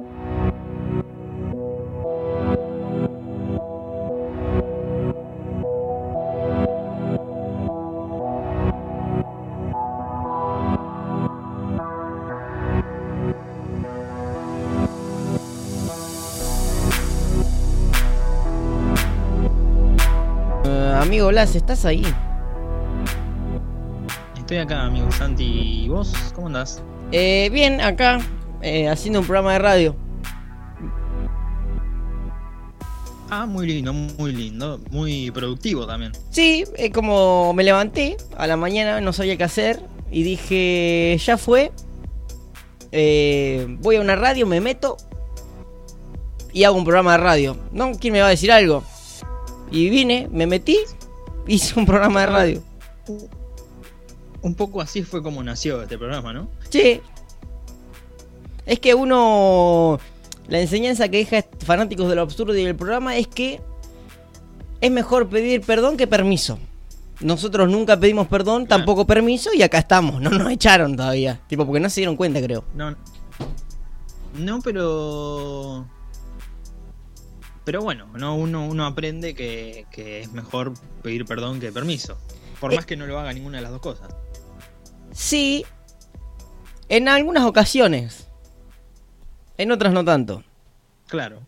Eh, amigo Blas, ¿estás ahí? Estoy acá, amigo Santi. ¿Y vos? ¿Cómo andás? Eh, bien, acá, eh, haciendo un programa de radio. Ah, muy lindo, muy lindo. Muy productivo también. Sí, es como me levanté a la mañana, no sabía qué hacer y dije, ya fue. Eh, voy a una radio, me meto y hago un programa de radio. ¿No? ¿Quién me va a decir algo? Y vine, me metí, hice un programa de radio. Un poco así fue como nació este programa, ¿no? Sí. Es que uno. La enseñanza que deja fanáticos de lo absurdo y del programa es que es mejor pedir perdón que permiso. Nosotros nunca pedimos perdón, Claro. tampoco permiso, y acá estamos. No nos echaron todavía. Tipo, porque no se dieron cuenta, creo. No. No, pero. Pero bueno, no, uno, uno aprende que, que es mejor pedir perdón que permiso. Por Eh. más que no lo haga ninguna de las dos cosas. Sí. En algunas ocasiones. En otras no tanto. Claro.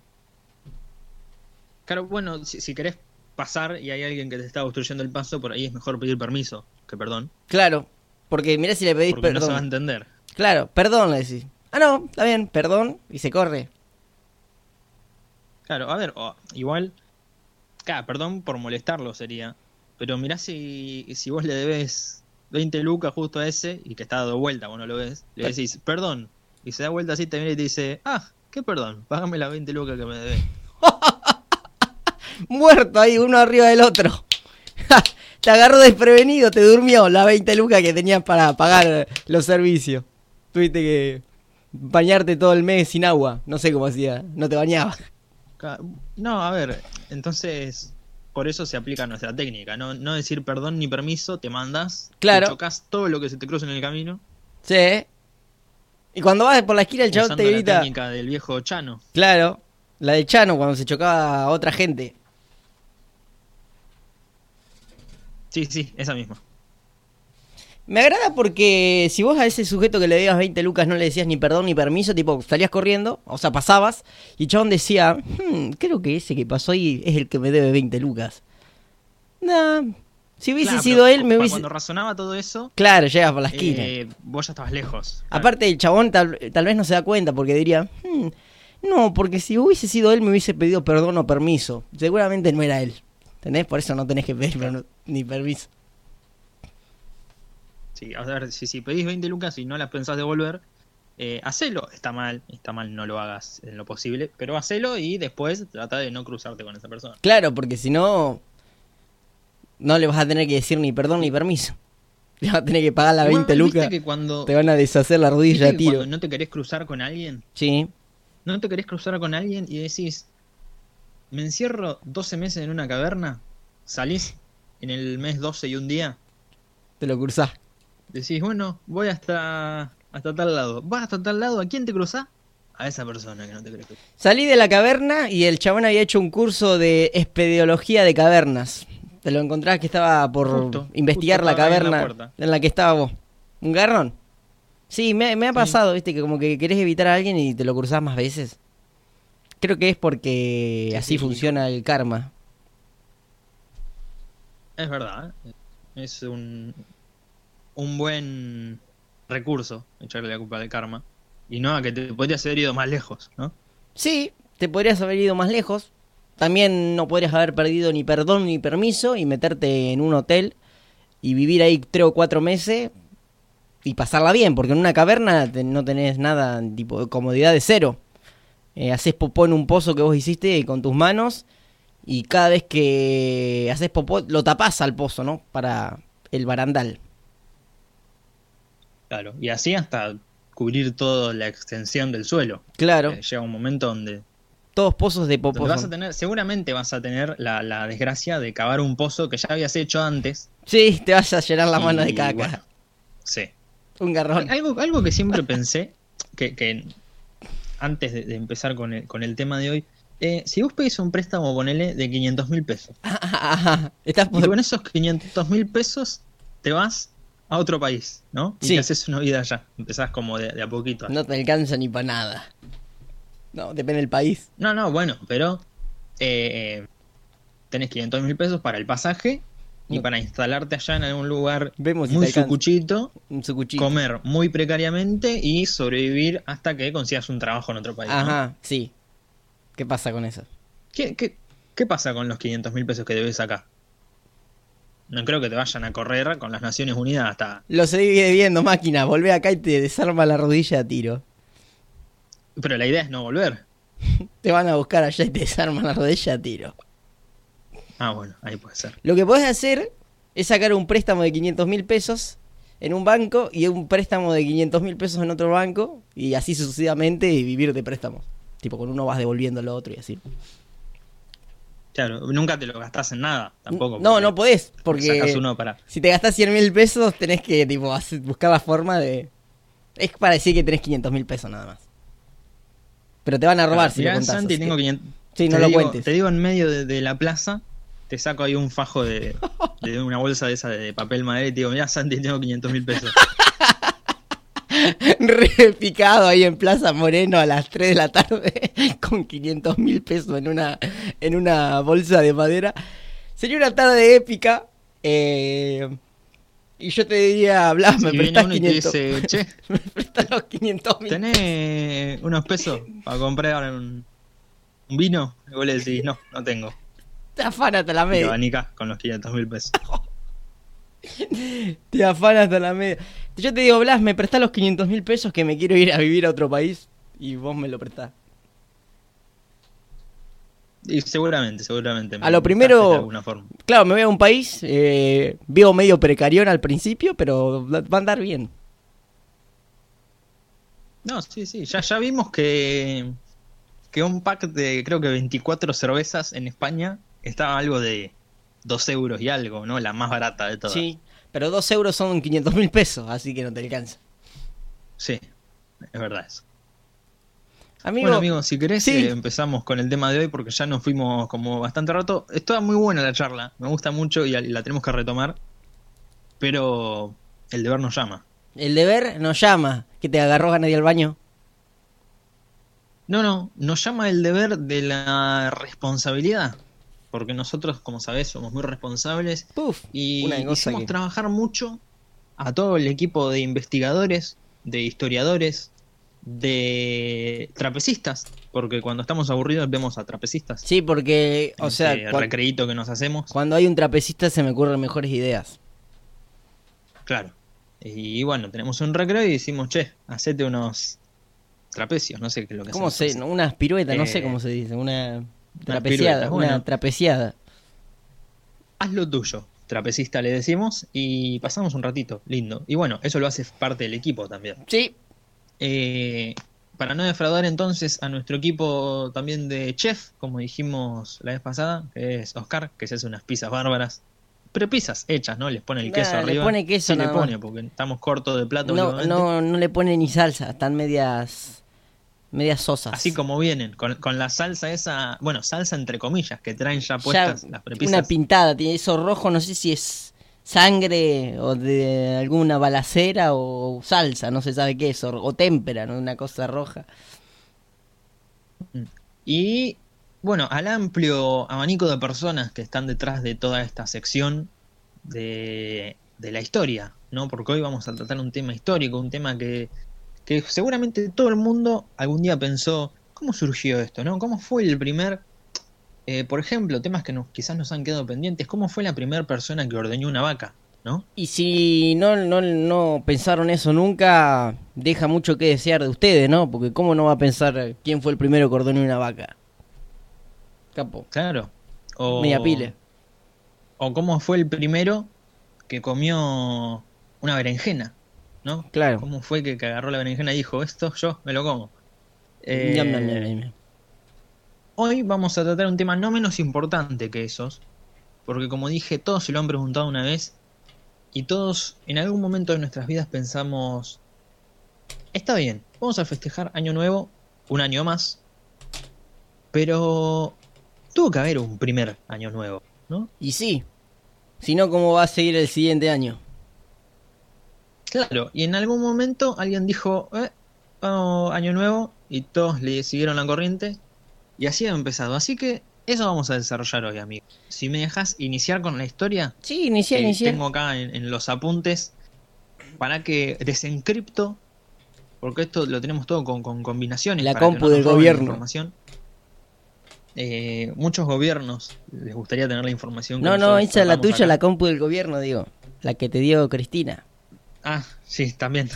Claro, bueno, si, si querés pasar y hay alguien que te está obstruyendo el paso, por ahí es mejor pedir permiso que perdón. Claro. Porque mirá si le pedís Porque no se va a perdón. entender. claro, perdón le decís. Ah, no, está bien, perdón. Y se corre. Claro, a ver, igual, claro, perdón por molestarlo sería, pero mirá si, si vos le debes 20 lucas justo a ese y que está dado vuelta, vos no lo ves, le decís, perdón, y se da vuelta así, te viene y te dice, ah, ¿qué perdón? Págame las 20 lucas que me debes. Muerto ahí, uno arriba del otro. te agarró desprevenido, te durmió las 20 lucas que tenías para pagar los servicios. Tuviste que bañarte todo el mes sin agua. No sé cómo hacía, no te bañabas. No, a ver, entonces, por eso se aplica nuestra técnica, no, no decir perdón ni permiso, te mandas, Claro. te chocas todo lo que se te cruza en el camino, Sí. Y cuando vas por la esquina, el chabón te la grita. técnica del viejo Chano. Claro, la de Chano cuando se chocaba a otra gente. Sí, sí, esa misma. Me agrada porque si vos a ese sujeto que le debías 20 lucas no le decías ni perdón ni permiso, tipo, salías corriendo, o sea, pasabas, y el chabón decía, "Hmm, creo que ese que pasó ahí es el que me debe 20 lucas. Nah, si hubiese Claro, sido pero él, me hubiese... Cuando razonaba todo eso, Claro, llegas por la esquina. eh, vos ya estabas lejos. Aparte, el chabón tal, tal vez no se da cuenta porque diría, "Hmm, no, porque si hubiese sido él me hubiese pedido perdón o permiso. Seguramente no era él. ¿Entendés? Por eso no tenés que pedir per- ni permiso. Sí, a ver, si, si pedís 20 lucas y no las pensás devolver, eh, hacelo. Está mal, está mal, no lo hagas en lo posible, pero hacelo y después trata de no cruzarte con esa persona. Claro, porque si no, no le vas a tener que decir ni perdón ni permiso. Le vas a tener que pagar Igual, 20 ¿viste lucas. que cuando, Te van a deshacer la rodilla que cuando no te querés cruzar con alguien, Sí, no te querés cruzar con alguien y decís, me encierro 12 meses en una caverna, salís en el mes 12 y un día, te lo cruzás. decís, bueno, voy hasta, hasta tal lado. ¿Vas hasta tal lado? ¿A quién te cruzás? A esa persona que no te cruzar. Salí de la caverna y el chabón había hecho un curso de espeleología de cavernas. Te lo encontrás que estaba por Justo, investigar justo la en caverna en la que estaba vos. ¿Un garrón? Sí, me, me ha Sí. pasado, viste, que como que querés evitar a alguien y te lo cruzás más veces. Creo que es porque Sí, así sí. funciona el karma. Es verdad, ¿eh? es un, un buen recurso echarle la culpa al karma. Y no a que te podrías haber ido más lejos, ¿no? Sí, te podrías haber ido más lejos. También no podrías haber perdido ni perdón ni permiso y meterte en un hotel y vivir ahí tres o cuatro meses y pasarla bien, porque en una caverna no tenés nada, tipo de comodidad de cero. Eh, haces popó en un pozo que vos hiciste con tus manos y cada vez que haces popó lo tapás al pozo, ¿no? Para el barandal. Claro. Y así hasta cubrir toda la extensión del suelo. Claro, Eh, llega un momento donde, todos pozos de popó. vas a tener, seguramente vas a tener la, la desgracia de cavar un pozo que ya habías hecho antes. Sí, te vas a llenar la mano de caca. bueno, sí. Un garrón. Algo, algo que siempre pensé, que, que antes de, de empezar con el, con el tema de hoy, eh, si vos pedís un préstamo, ponele, de 500 mil pesos, Estás y con esos 500 mil pesos te vas a otro país, ¿no? Y Sí. te haces una vida allá. Empezás como de, de a poquito. No te alcanza ni para nada. No, depende del país. No, no, bueno, pero eh, tenés 500 mil pesos para el pasaje y No. para instalarte allá en algún lugar Vemos muy sucuchito, Un sucuchito. comer muy precariamente y sobrevivir hasta que consigas un trabajo en otro país. ¿no? Ajá, sí. ¿Qué pasa con eso? ¿Qué, qué, qué pasa con los 500 mil pesos que debes acá? No creo que te vayan a correr con las Naciones Unidas hasta... Lo sigue viendo, máquina. Volvé acá y te desarma la rodilla a tiro. Pero la idea es no volver. Te van a buscar allá y te desarman la rodilla a tiro. Ah, bueno, ahí puede ser. Lo que podés hacer es sacar un préstamo de 500 mil pesos en un banco y un préstamo de 500 mil pesos en otro banco y así sucesivamente y vivir de préstamos. Tipo, con uno vas devolviendo lo otro y así. Claro, nunca te lo gastás en nada, tampoco. no, no podés, porque Sacás uno para... si te gastás 100 mil pesos tenés que tipo, buscar la forma de... Es para decir que tenés 500 mil pesos nada más. Pero te van a robar si Mirá, lo contás. Santi, tengo que- 500... Sí, no te lo digo- cuentes. Te digo en medio de, de la plaza, te saco ahí un fajo de, de una bolsa de esa de papel madera y te digo, mira Santi, tengo 500 mil pesos. re picado ahí en Plaza Moreno a las 3 de la tarde con 500 mil pesos en una, en una bolsa de madera. Sería una tarde épica. eh, y yo te diría, Blas, me Si prestás uno y te 500, dice, che, me prestás los 500 mil. ¿tenés unos pesos para comprar un, un vino? Y vos le decís, no, no tengo. Te afana hasta la Y te media. abanicás con los 500 mil pesos. Te afana hasta la media. Yo te digo, Blas, me prestás los 500 mil pesos que me quiero ir a vivir a otro país. Y vos me lo prestás. Y seguramente, seguramente. me A lo primero- De alguna forma. Claro, me voy a un país, eh, veo medio precarión al principio, pero va a andar bien. No, sí, sí. Ya, ya vimos que, que un pack de creo que 24 cervezas en España estaba algo de 2 euros y algo, ¿no? La más barata de todas. Sí, pero 2 euros son 500 mil pesos, así que no te alcanza. Sí, es verdad eso. Amigo, bueno, amigo, si querés, sí. eh, empezamos con el tema de hoy porque ya nos fuimos como bastante rato. Estaba muy buena la charla, me gusta mucho y la tenemos que retomar. Pero el deber nos llama. el deber nos llama. ¿Que te agarró ganas de ir al baño? No, no, nos llama el deber de la responsabilidad. Porque nosotros, como sabés, somos muy responsables Puf, y hicimos que- trabajar mucho a todo el equipo de investigadores, de historiadores, de trapecistas. Porque cuando estamos aburridos vemos a trapecistas. Sí, porque, o en sea, cuan- recreíto que nos hacemos. cuando hay un trapecista se me ocurren mejores ideas. Claro. Y bueno, tenemos un recreo y decimos, che, hacete unos trapecios, no sé qué es lo que ¿Cómo se? Unas piruetas, no sé Eh, cómo se dice. Una trapeciada, una bueno. trapeciada. Haz lo tuyo, trapecista le decimos, y pasamos un ratito, lindo. Y bueno, eso lo hace parte del equipo también. Sí, Eh, para no defraudar entonces a nuestro equipo también de chef, como dijimos la vez pasada, que es Oscar, que se hace unas pizzas bárbaras. Pero pizzas hechas, ¿no? Les pone el Nah, queso le arriba. pone queso Sí, le pone, porque estamos cortos de plato. no, no, no le pone ni salsa, están medias, medias sosas. Así como vienen, con, con la salsa esa, bueno, salsa entre comillas, que traen ya Ya puestas las prepisas. una pintada, tiene eso rojo, no sé si es sangre o de alguna balacera o salsa, no se sabe qué es, o, o ¿no? una cosa roja. Y bueno, al amplio abanico de personas que están detrás de toda esta sección de, de la historia, ¿no? Porque hoy vamos a tratar un tema histórico, un tema que, que seguramente todo el mundo algún día pensó, ¿cómo surgió esto, no? ¿Cómo fue el primer, eh, por ejemplo, temas que nos, quizás nos han quedado pendientes, ¿cómo fue la primera persona que ordeñó una vaca, ¿no? Y si no, no, no pensaron eso nunca, deja mucho que desear de ustedes, ¿no? Porque cómo no va a pensar quién fue el primero que ordenó una vaca. Capo. Claro. O, Media pile. O cómo fue el primero que comió una berenjena, ¿no? Claro. ¿Cómo fue que, que agarró la berenjena y dijo, esto yo me lo como? Eh. Hoy vamos a tratar un tema no menos importante que esos, porque como dije, todos se lo han preguntado una vez y todos en algún momento de nuestras vidas pensamos, está bien, vamos a festejar Año Nuevo un año más. Pero tuvo que haber un primer año nuevo, ¿no? Y sí. Si no, ¿cómo va a seguir el siguiente año? Claro, y en algún momento alguien dijo, eh, vamos, año nuevo, y todos le siguieron la corriente, y así ha empezado. Así que eso vamos a desarrollar hoy, amigo. Si me dejas iniciar con la historia, Sí, inicia, que inicia. tengo acá en, en los apuntes, para que desencripto, porque esto lo tenemos todo con, con combinaciones. La para que compu no del gobierno. información. Eh, muchos gobiernos les gustaría tener la información. que No, no, esa es la tuya, acá. la compu del gobierno, digo. La que te dio Cristina. Ah, sí, también.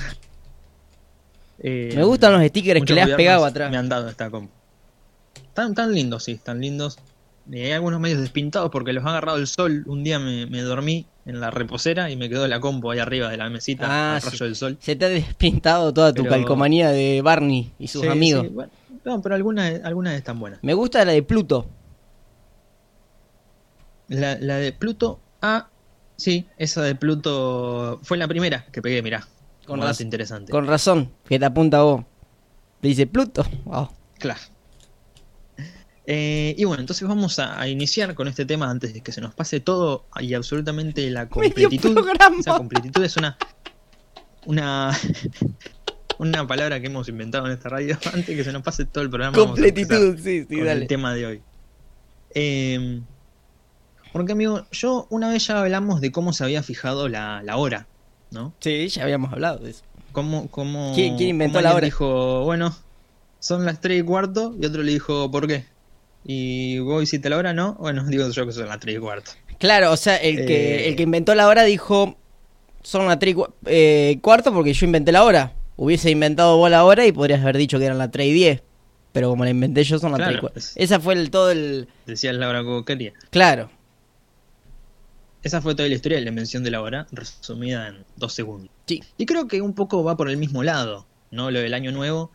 Eh, Me gustan los stickers que le has pegado atrás. Me han dado esta compu. Tan, tan lindos, sí, tan lindos. Y hay algunos medios despintados porque los ha agarrado el sol. Un día me, me dormí en la reposera y me quedó la compu ahí arriba de la mesita Ah, al sí. rayo del sol. Se te ha despintado toda tu Pero- calcomanía de Barney y sus Sí, amigos. sí, bueno, no, pero algunas, algunas están buenas. Me gusta la de Pluto. La, la de Pluto, ah, sí, esa de Pluto fue la primera que pegué, mirá. Con Con dato raz- interesante. Con razón, que te apunta vos. Te dice Pluto. Oh. Claro. Eh, y bueno, entonces vamos a, a iniciar con este tema antes de que se nos pase todo y absolutamente la completitud. Esa completitud es una una una palabra que hemos inventado en esta radio antes de que se nos pase todo el programa. Completitud, sí, sí, con dale. el tema de hoy. Eh, porque amigo, yo una vez ya hablamos de cómo se había fijado la, la hora, ¿no? Sí, ya habíamos hablado de eso. ¿Cómo, cómo, ¿Quién- quién inventó cómo la hora? dijo, bueno, son las 3 y cuarto, y otro le dijo, ¿por qué? Y vos hiciste la hora, ¿no? Bueno, digo yo que son las 3 y cuarto. Claro, o sea, el que, Eh. el que inventó la hora dijo, son las 3 y eh, cuarto porque yo inventé la hora. Hubiese inventado vos la hora y podrías haber dicho que eran las 3 y 10. Pero como la inventé yo, son las Claro, 3 y cuarto. es- Esa fue el, todo el... Decías la hora que quería. Claro. Esa fue toda la historia de la invención de la hora, resumida en dos segundos. Sí. Y creo que un poco va por el mismo lado, ¿no? Lo del año nuevo.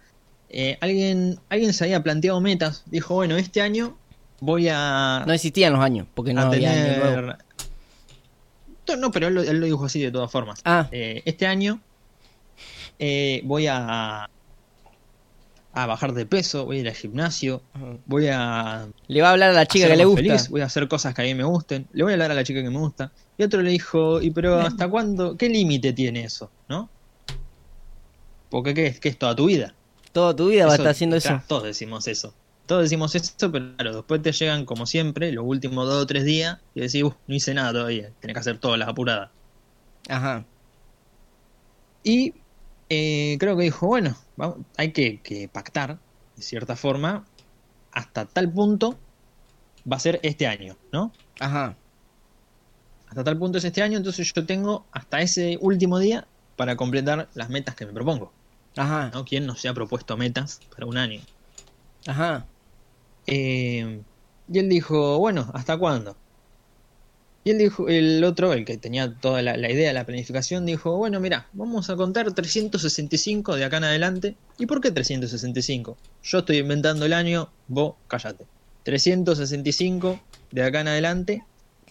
Eh, alguien, alguien se había planteado metas. Dijo, bueno, este año voy a, No existían los años, porque no había año nuevo. tener... No, pero él lo, él lo dijo así de todas formas. Ah, Eh, este año eh, voy a, a bajar de peso, voy a ir al gimnasio, voy a le va a hablar a la chica que le gusta. feliz, voy a hacer cosas que a mí me gusten, le voy a hablar a la chica que me gusta. Y otro le dijo, ¿y pero hasta cuándo? ¿Qué límite tiene eso? ¿No? Porque ¿qué es? ¿Qué es toda tu vida? Toda tu vida va a estar haciendo eso. Todos decimos eso. Todos decimos eso, pero claro, después te llegan como siempre los últimos dos o tres días y decís, "Uf, no hice nada todavía, tenés que hacer todas las apuradas. Ajá. Y eh, creo que dijo, bueno, hay que, que pactar, de cierta forma, hasta tal punto va a ser este año, ¿no? Ajá. Hasta tal punto es este año, entonces yo tengo hasta ese último día para completar las metas que me propongo. Ajá. ¿no? ¿Quién no se ha propuesto metas para un año? Ajá. Eh, y él dijo, bueno, ¿hasta cuándo? Y él dijo, el otro, el que tenía toda la, la idea, la planificación, dijo, bueno, mira, vamos a contar 365 de acá en adelante. ¿Y por qué 365? Yo estoy inventando el año, vos cállate. 365 de acá en adelante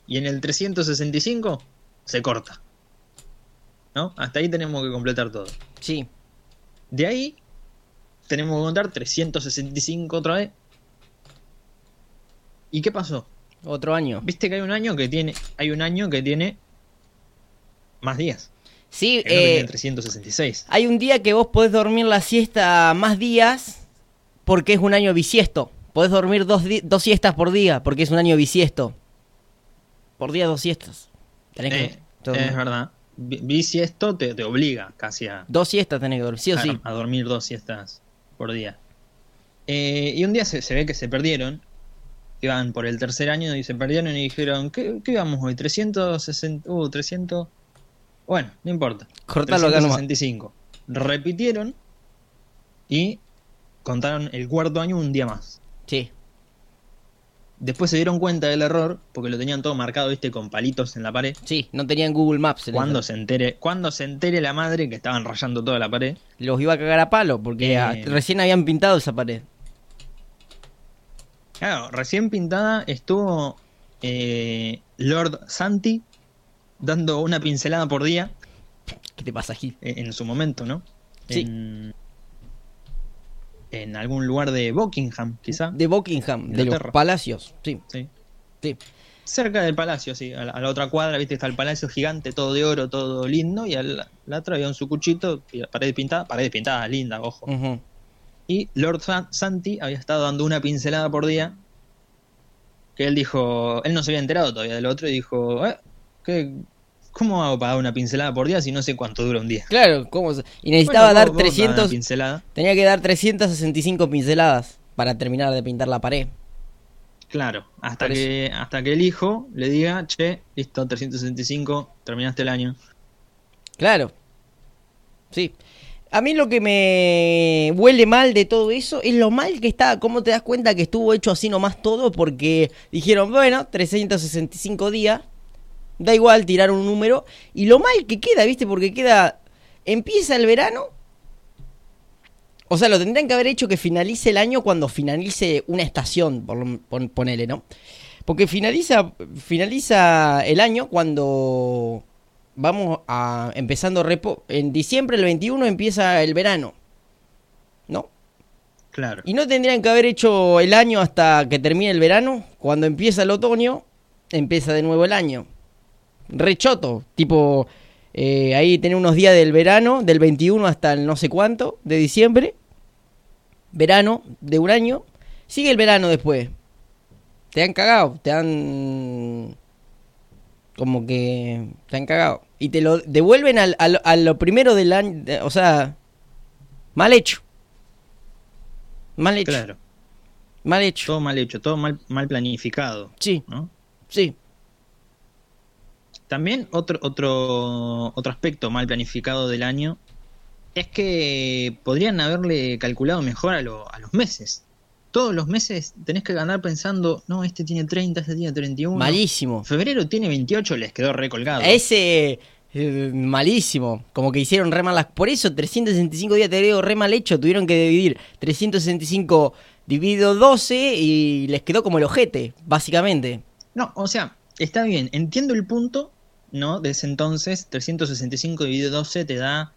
y en el 365 se corta. ¿No? Hasta ahí tenemos que completar todo. Sí. De ahí tenemos que contar 365 otra vez. ¿Y qué pasó? Otro año. Viste que hay un año que tiene, hay un año que tiene más días. Sí, eh, tiene 366. hay un día que vos podés dormir la siesta más días porque es un año bisiesto. Podés dormir dos, dos siestas por día porque es un año bisiesto. Por día dos siestas. Tenés que Eh, es verdad. Vi vi si esto te, te obliga casi a, Dos siestas tenés que dormir, sí o a- sí. a dormir dos siestas por día. Eh, y un día se, se ve que se perdieron. Iban por el tercer año y se perdieron y dijeron, ¿qué, qué íbamos hoy? 360... Uh, 300... Bueno, no importa. Cortalo acá nomás. 365. Repitieron y contaron el cuarto año un día más. Sí. Después se dieron cuenta del error porque lo tenían todo marcado, viste, con palitos en la pared. Sí, no tenían Google Maps. en Cuando se entere, cuando se entere la madre que estaban rayando toda la pared. Los iba a cagar a palo porque Eh. recién habían pintado esa pared. Claro, recién pintada estuvo eh, Lord Santi dando una pincelada por día ¿Qué te pasa, Gil? eh, en su momento, ¿no? Sí. En, en algún lugar de Buckingham, quizá. De Buckingham, de los palacios, sí. Sí. sí. Cerca del palacio, sí. A la, a la otra cuadra, viste, está el palacio gigante, todo de oro, todo lindo. Y al la otra había un sucuchito, pared pintada, pared pintada, linda, ojo. Y Lord Sa- Santi había estado dando una pincelada por día. Que él dijo, él no se había enterado todavía del otro y dijo, "Eh, ¿qué- ¿cómo hago para dar una pincelada por día si no sé cuánto dura un día? Claro, ¿cómo Y necesitaba Bueno, dar vos- vos dame 300, Una pincelada. tenía que dar 365 pinceladas para terminar de pintar la pared. Claro, hasta Por eso. que, hasta que el hijo le diga, che, listo, 365, terminaste el año. Claro. Sí. A mí lo que me huele mal de todo eso es lo mal que está. ¿Cómo te das cuenta que estuvo hecho así nomás todo? Porque dijeron, bueno, 365 días. Da igual tirar un número. Y lo mal que queda, ¿viste? Porque queda. Empieza el verano. O sea, lo tendrían que haber hecho que finalice el año cuando finalice una estación, por ponele, ¿no? Porque finaliza, finaliza el año cuando vamos a empezando repo. En diciembre el 21 empieza el verano, ¿no? Claro. Y no tendrían que haber hecho el año hasta que termine el verano. Cuando empieza el otoño, empieza de nuevo el año. Rechoto, tipo, eh, ahí tener unos días del verano, del 21 hasta el no sé cuánto, de diciembre. Verano de un año. Sigue el verano después. Te han cagado, te han... Como que te han cagado. Y te lo devuelven al, al- a lo primero del año. de- O sea, mal hecho. Mal hecho. Claro. Mal hecho. Todo mal hecho, todo mal, mal planificado, Sí, ¿no? sí. También otro, otro, otro aspecto mal planificado del año es que podrían haberle calculado mejor a, lo- a los meses. Todos los meses tenés que ganar pensando, no, este tiene 30, este tiene 31. Malísimo. Febrero tiene 28, les quedó recolgado. Ese eh, malísimo. Como que hicieron re mal las. Por eso 365 días te digo re mal hecho. Tuvieron que dividir 365 dividido 12 y les quedó como el ojete, básicamente. No, o sea, está bien, entiendo el punto, ¿no? De ese entonces, 365 dividido 12 te da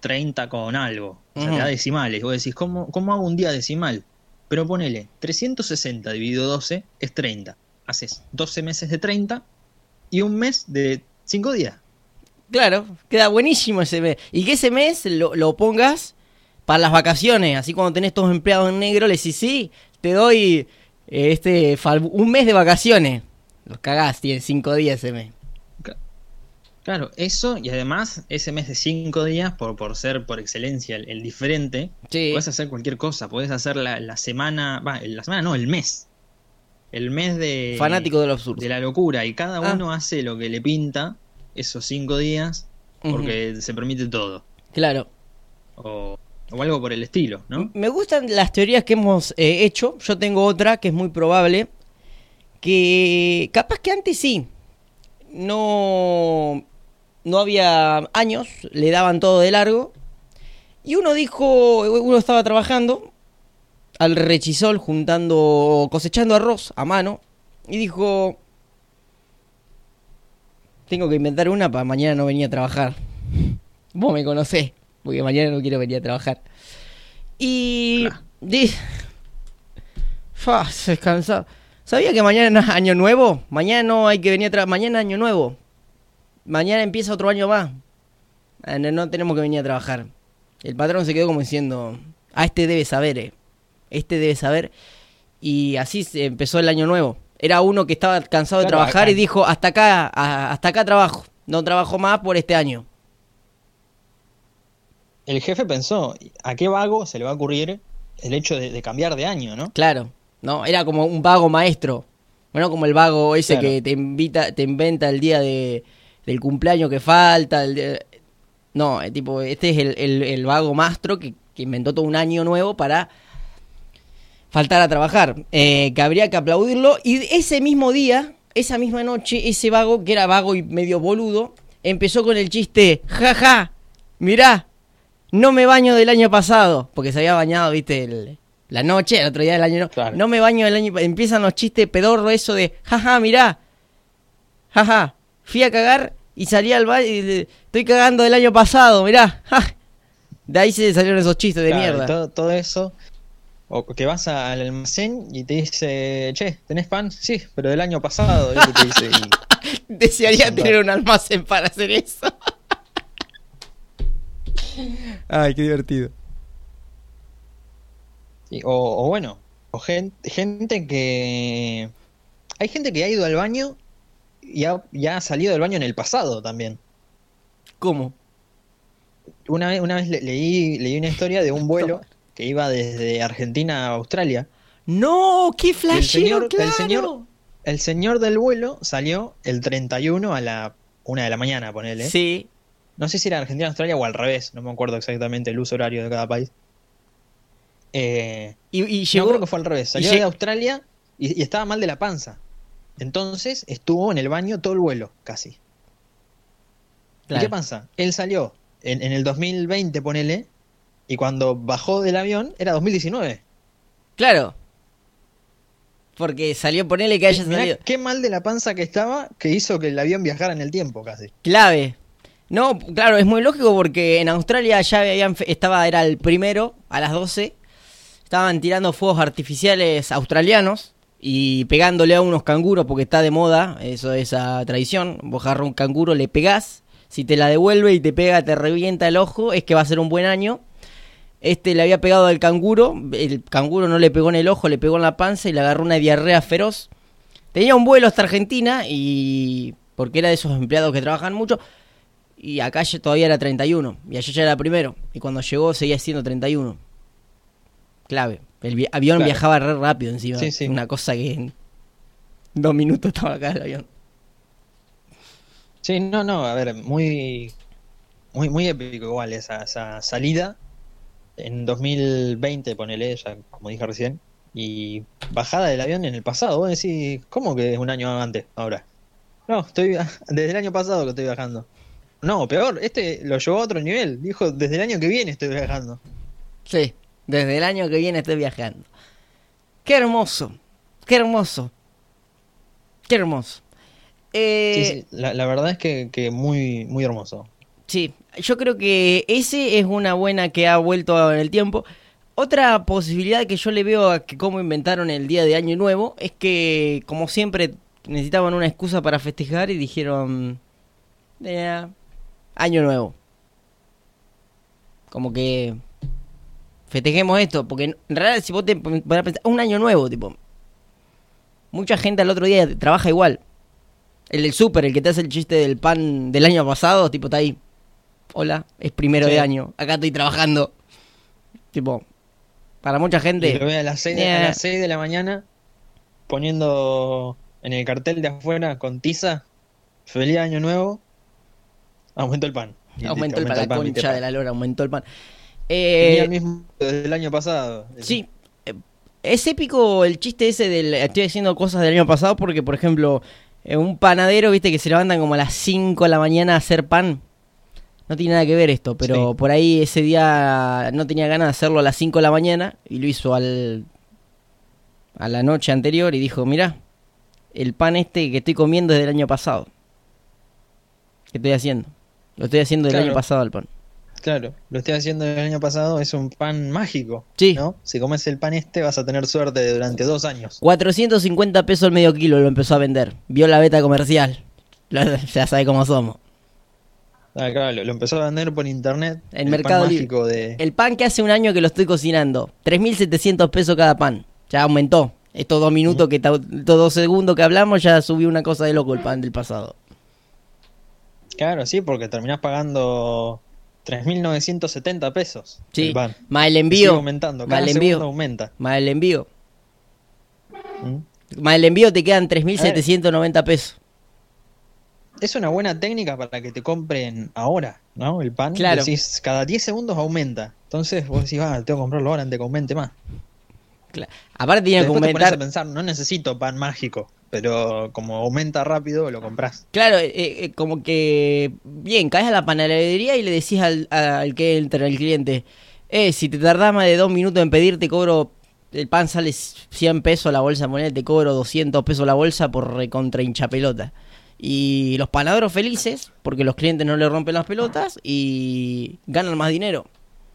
30 con algo. O sea, Ujú. te da decimales. Vos decís, ¿cómo, ¿cómo hago un día decimal? Pero ponele, 360 dividido 12 es 30. Haces 12 meses de 30 y un mes de 5 días. Claro, queda buenísimo ese mes. Y que ese mes lo, lo pongas para las vacaciones. Así cuando tenés todos empleados en negro, le decís, sí, te doy eh, este un mes de vacaciones. Los cagás, tienen 5 días ese mes. Claro, eso y además ese mes de 5 días, por, por ser por excelencia el, el diferente, Sí. Puedes hacer cualquier cosa, puedes hacer la, la semana, va, la semana no, el mes. El mes de, Fanático de lo absurdo. de la locura y cada Ah. uno hace lo que le pinta esos cinco días porque se permite todo. Claro. O, o algo por el estilo, ¿no? Me gustan las teorías que hemos eh, hecho. Yo tengo otra que es muy probable. Que capaz que antes sí. No, no había años, le daban todo de largo. Y uno dijo, uno estaba trabajando al rechisol juntando, cosechando arroz a mano. Y dijo, tengo que inventar una para mañana no venir a trabajar. Vos me conocés, porque mañana no quiero venir a trabajar. Y... Claro. di- Fa, se descansa. ¿Sabía que mañana es año nuevo? Mañana no hay que venir a trabajar. Mañana año nuevo. Mañana empieza otro año más. Ah, No, no tenemos que venir a trabajar. El patrón se quedó como diciendo, a este debe saber, eh. Este debe saber. Y así se empezó el año nuevo. Era uno que estaba cansado de Claro, trabajar acá- y dijo, hasta acá, a- hasta acá trabajo. No trabajo más por este año. El jefe pensó, ¿a qué vago se le va a ocurrir el hecho de, de cambiar de año, no? Claro, no, era como un vago maestro. Bueno, como el vago ese Claro. que te invita, te inventa el día de, del cumpleaños que falta. el No, eh, tipo, este es el, el- el vago maestro que, que inventó todo un año nuevo para faltar a trabajar. Eh, que habría que aplaudirlo. Y ese mismo día, esa misma noche, ese vago, que era vago y medio boludo, empezó con el chiste, jaja, mirá, no me baño del año pasado, porque se había bañado, viste, el- la noche, el otro día del año, no, Claro. no me baño del año, empiezan los chistes pedorro eso de, jaja, mirá, jaja, fui a cagar y salí al baño y le- estoy cagando del año pasado, mirá, ja. De ahí se salieron esos chistes de Claro, mierda. Todo, todo eso. O que vas al almacén y te dice, che, ¿tenés pan? Sí, pero del año pasado. Te dice, y- Desearía tener un almacén para hacer eso. Ay, qué divertido. y- o, o bueno, o gen- gente, que... Hay gente que ha ido al baño y ha, y ha salido del baño en el pasado también. ¿Cómo? Una vez, una vez le- leí, leí una historia de un vuelo que iba desde Argentina a Australia. No, qué flashero, señor- el señor- El señor del vuelo salió el 31 a la una de la mañana, ponele. Sí, No sé si era Argentina, Australia o al revés, no me acuerdo exactamente el uso horario de cada país. Eh, y, y no, creo que fue al revés. Salió de Australia y, y estaba mal de la panza. Entonces estuvo en el baño todo el vuelo, casi. Claro. ¿Y qué pasa? Él salió en, en el 2020, ponele, y cuando bajó del avión era 2019. Claro. Porque salió, ponele que haya Mirá salido. qué mal de la panza que estaba que hizo que el avión viajara en el tiempo, casi. Clave. No, claro, es muy lógico porque en Australia ya habían, estaba, era el primero, a las 12. Estaban tirando fuegos artificiales australianos y pegándole a unos canguros porque está de moda, eso esa tradición. Vos un canguro, le pegás, si te la devuelve y te pega, te revienta el ojo, es que va a ser un buen año. Este le había pegado al canguro, el canguro no le pegó en el ojo, le pegó en la panza y le agarró una diarrea feroz. Tenía un vuelo hasta Argentina y porque era de esos empleados que trabajan mucho y acá todavía era 31 y allá ya era primero y cuando llegó seguía siendo 31. Clave. El vi- avión Claro. viajaba re rápido encima. Sí, sí. Una cosa que en dos minutos estaba acá el avión. Sí, no, no, a ver, muy, muy, muy épico igual esa, esa salida en 2020, ponele, ya como dije recién, y bajada del avión en el pasado. Vos decís, ¿cómo que es un año antes ahora? No, estoy desde el año pasado que estoy viajando. No, peor, este lo llevó a otro nivel. Dijo, desde el año que viene estoy viajando. Sí, desde el año que viene estoy viajando. Qué hermoso, qué hermoso, qué hermoso. Eh, Sí, sí, la, la verdad es que, que muy, muy hermoso. Sí, yo creo que ese es una buena que ha vuelto en el tiempo. Otra posibilidad que yo le veo a que cómo inventaron el día de Año Nuevo es que, como siempre, necesitaban una excusa para festejar y dijeron, "Eh, Año Nuevo. Como que festejemos esto, porque en realidad si vos te pones a pensar, un año nuevo, tipo. Mucha gente al otro día trabaja igual. El del súper, el que te hace el chiste del pan del año pasado, tipo, está ahí. Hola, es primero Sí. de año. Acá estoy trabajando. Tipo, para mucha Y gente. lo ve a las 6 de, Yeah. a las 6 de la mañana poniendo en el cartel de afuera con tiza, feliz año nuevo, aumentó el pan. Y Aumentó el pan, la y concha de la lora, aumentó el pan. Eh, el mismo desde el año pasado. Sí. eh, Es épico el chiste ese del estoy haciendo cosas del año pasado porque, por ejemplo, eh, un panadero, viste, que se levantan como a las 5 de la mañana a hacer pan. No tiene nada que ver esto, pero Sí. por ahí ese día no tenía ganas de hacerlo a las 5 de la mañana y lo hizo al a la noche anterior y dijo, mira, el pan este que estoy comiendo es del año pasado. ¿Qué estoy haciendo? Lo estoy haciendo del Claro. año pasado al pan. Claro, lo estoy haciendo el año pasado, es un pan mágico. Sí. ¿no? Si comes el pan este vas a tener suerte durante dos años. 450 pesos el medio kilo lo empezó a vender. Vio la beta comercial. Ya sabe cómo somos. Ah, claro, lo, lo empezó a vender por internet. En el Mercado pan mágico de... El pan que hace un año que lo estoy cocinando. 3.700 pesos cada pan. Ya aumentó. Estos dos minutos, que ta- estos dos segundos que hablamos, ya subió una cosa de loco el pan del pasado. Claro, sí, porque terminás pagando 3.970 pesos. Sí. el. Más el envío. aumentando, Más cada el segundo envío. aumenta. Más el envío. ¿Mm? Más el envío te quedan 3.790 pesos. Es una buena técnica para que te compren ahora, ¿no? El pan. Claro. Decís, cada 10 segundos aumenta. Entonces vos decís, ah, tengo que comprarlo ahora antes de que aumente más. Aparte tiene que te a pensar, no necesito pan mágico, pero como aumenta rápido, lo compras. Claro, eh, eh, como que. Bien, caes a la panadería y le decís al, al que entra, el cliente: Eh, si te tardás más de dos minutos en pedir, te cobro. El pan sale 100 pesos la bolsa de moneda, te cobro 200 pesos la bolsa por recontra hincha pelota. Y los panaderos felices, porque los clientes no le rompen las pelotas y ganan más dinero.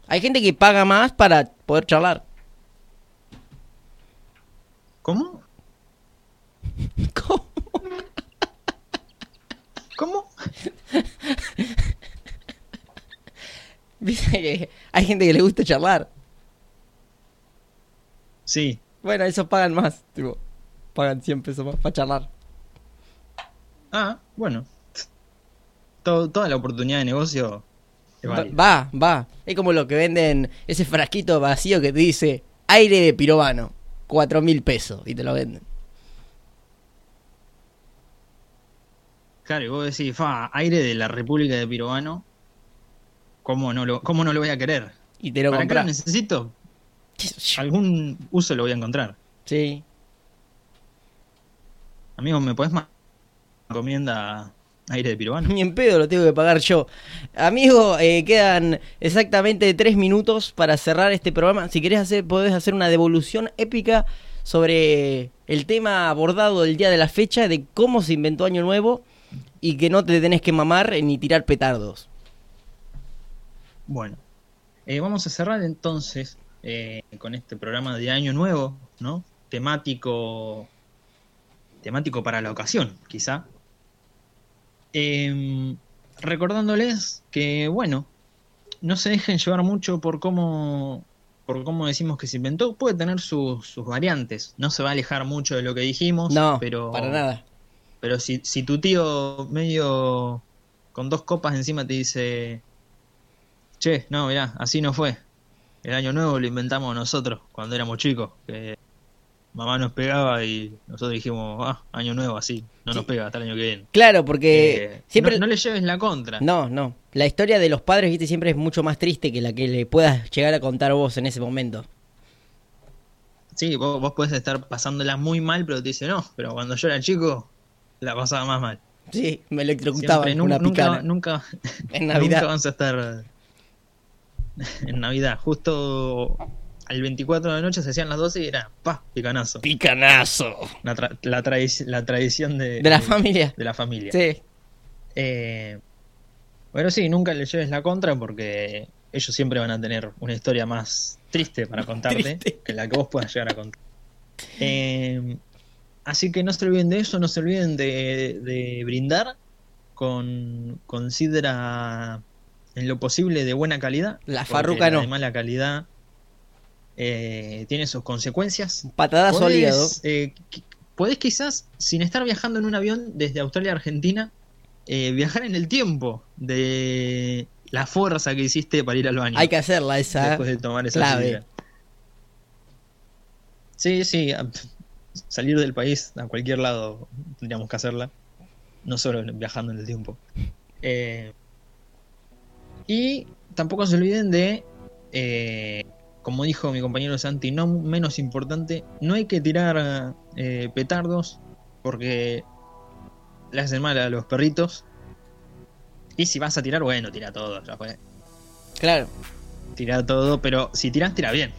Hay gente que paga más para poder charlar. ¿Cómo? ¿Cómo? ¿Cómo? Viste que hay gente que le gusta charlar. Sí. Bueno, esos pagan más. Tipo, pagan 100 pesos más para charlar. Ah, bueno. Todo- toda la oportunidad de negocio va, va. Es como lo que venden ese frasquito vacío que te dice aire de pirobano. 4 mil pesos y te lo venden. Claro, y vos decís, fa, aire de la República de Pirobano. ¿Cómo no lo, cómo no lo voy a querer? Y te lo ¿Para qué lo necesito? Algún uso lo voy a encontrar. Sí. Amigo, ¿me podés más recomienda aire de Pirobano? Ni en pedo lo tengo que pagar yo. Amigo, eh, quedan exactamente tres minutos para cerrar este programa. Si querés hacer, podés hacer una devolución épica sobre el tema abordado el día de la fecha, de cómo se inventó Año Nuevo y que no te tenés que mamar ni tirar petardos. Bueno, eh, vamos a cerrar entonces eh, con este programa de Año Nuevo, ¿no? Temático, temático para la ocasión, quizá. Em, recordándoles que, bueno, no se dejen llevar mucho por cómo, por cómo decimos que se inventó. Puede tener sus, sus variantes. No se va a alejar mucho de lo que dijimos, No, pero para nada. pero si, si tu tío medio con dos copas encima te dice, che, no, mirá, así no fue. El año nuevo lo inventamos nosotros cuando éramos chicos. Que mamá nos pegaba y nosotros dijimos, ah, año nuevo, así, no nos pega hasta el año que viene. Claro, porque Eh, siempre... no, no le lleves la contra. No, no. La historia de los padres, viste, siempre es mucho más triste que la que le puedas llegar a contar vos en ese momento. Sí, vos, vos podés estar pasándola muy mal, pero te dice, no, pero cuando yo era chico, la pasaba más mal. Sí, me electrocutaba nun- una nunca, nunca, En Navidad. Nunca vamos a estar en Navidad. Justo al 24 de la noche se hacían las 12 y era pa, picanazo. Picanazo. La, tra- la, tradici- la tradición de, De la familia. de la familia. Sí. Eh, pero sí, nunca le lleves la contra porque ellos siempre van a tener una historia más triste para contarte Triste. que la que vos puedas llegar a contar. Eh, así que no se olviden de eso, no se olviden de, de brindar con, con sidra en lo posible de buena calidad. La farruca la no. De mala calidad eh, tiene sus consecuencias. Patadazo al hígado. Podés, eh, podés quizás, sin estar viajando en un avión desde Australia a Argentina, eh, viajar en el tiempo de la fuerza que hiciste para ir al baño. Hay que hacerla esa. después de tomar esa clave. Sí, sí, salir del país a cualquier lado tendríamos que hacerla, no solo viajando en el tiempo. Eh, y tampoco se olviden de, eh, como dijo mi compañero Santi, no menos importante, no hay que tirar eh, petardos porque le hacen mal a los perritos. Y si vas a tirar, bueno, tira todo, ya fue. Claro. Tira todo, pero si tiras, tira bien.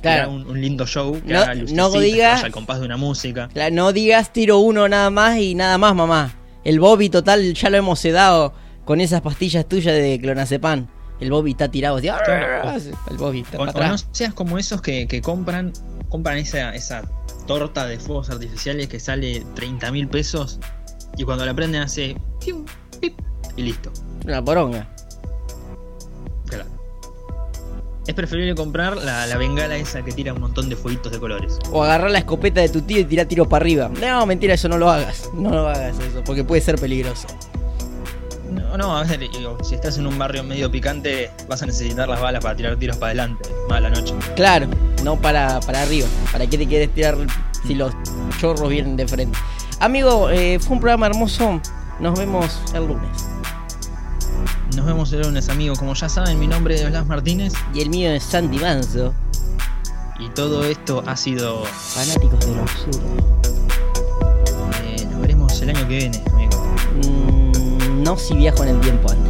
Claro. Tira un, un lindo show, que No- haga digas- al compás de una música. Claro, No digas tiro uno nada más y nada más, mamá. El Bobby total ya lo hemos sedado con esas pastillas tuyas de clonazepam. El Bobby está tirado. así, Claro. El Bobby está O, no seas como esos que, que compran compran esa, esa torta de fuegos artificiales que sale 30 mil pesos y cuando la prenden hace pium, pip, y listo. Una poronga. Claro. Es preferible comprar la, la bengala esa que tira un montón de fueguitos de colores. O agarrar la escopeta de tu tío y tirar tiros para arriba. No, mentira, eso no lo hagas. No lo hagas eso, porque puede ser peligroso. No, no, a ver, digo, si estás en un barrio medio picante, vas a necesitar las balas para tirar tiros para adelante. Mala noche. Claro, no para, para arriba. ¿Para qué te quieres tirar si los chorros vienen de frente? Amigo, eh, fue un programa hermoso. Nos vemos el lunes. Nos vemos el lunes, amigos. Como ya saben, mi nombre es Blas Martínez Y el mío es Sandy Manso, y todo esto ha sido. fanáticos de lo absurdo. eh, nos veremos el año que viene, amigos. Mm, no si viajo en el tiempo.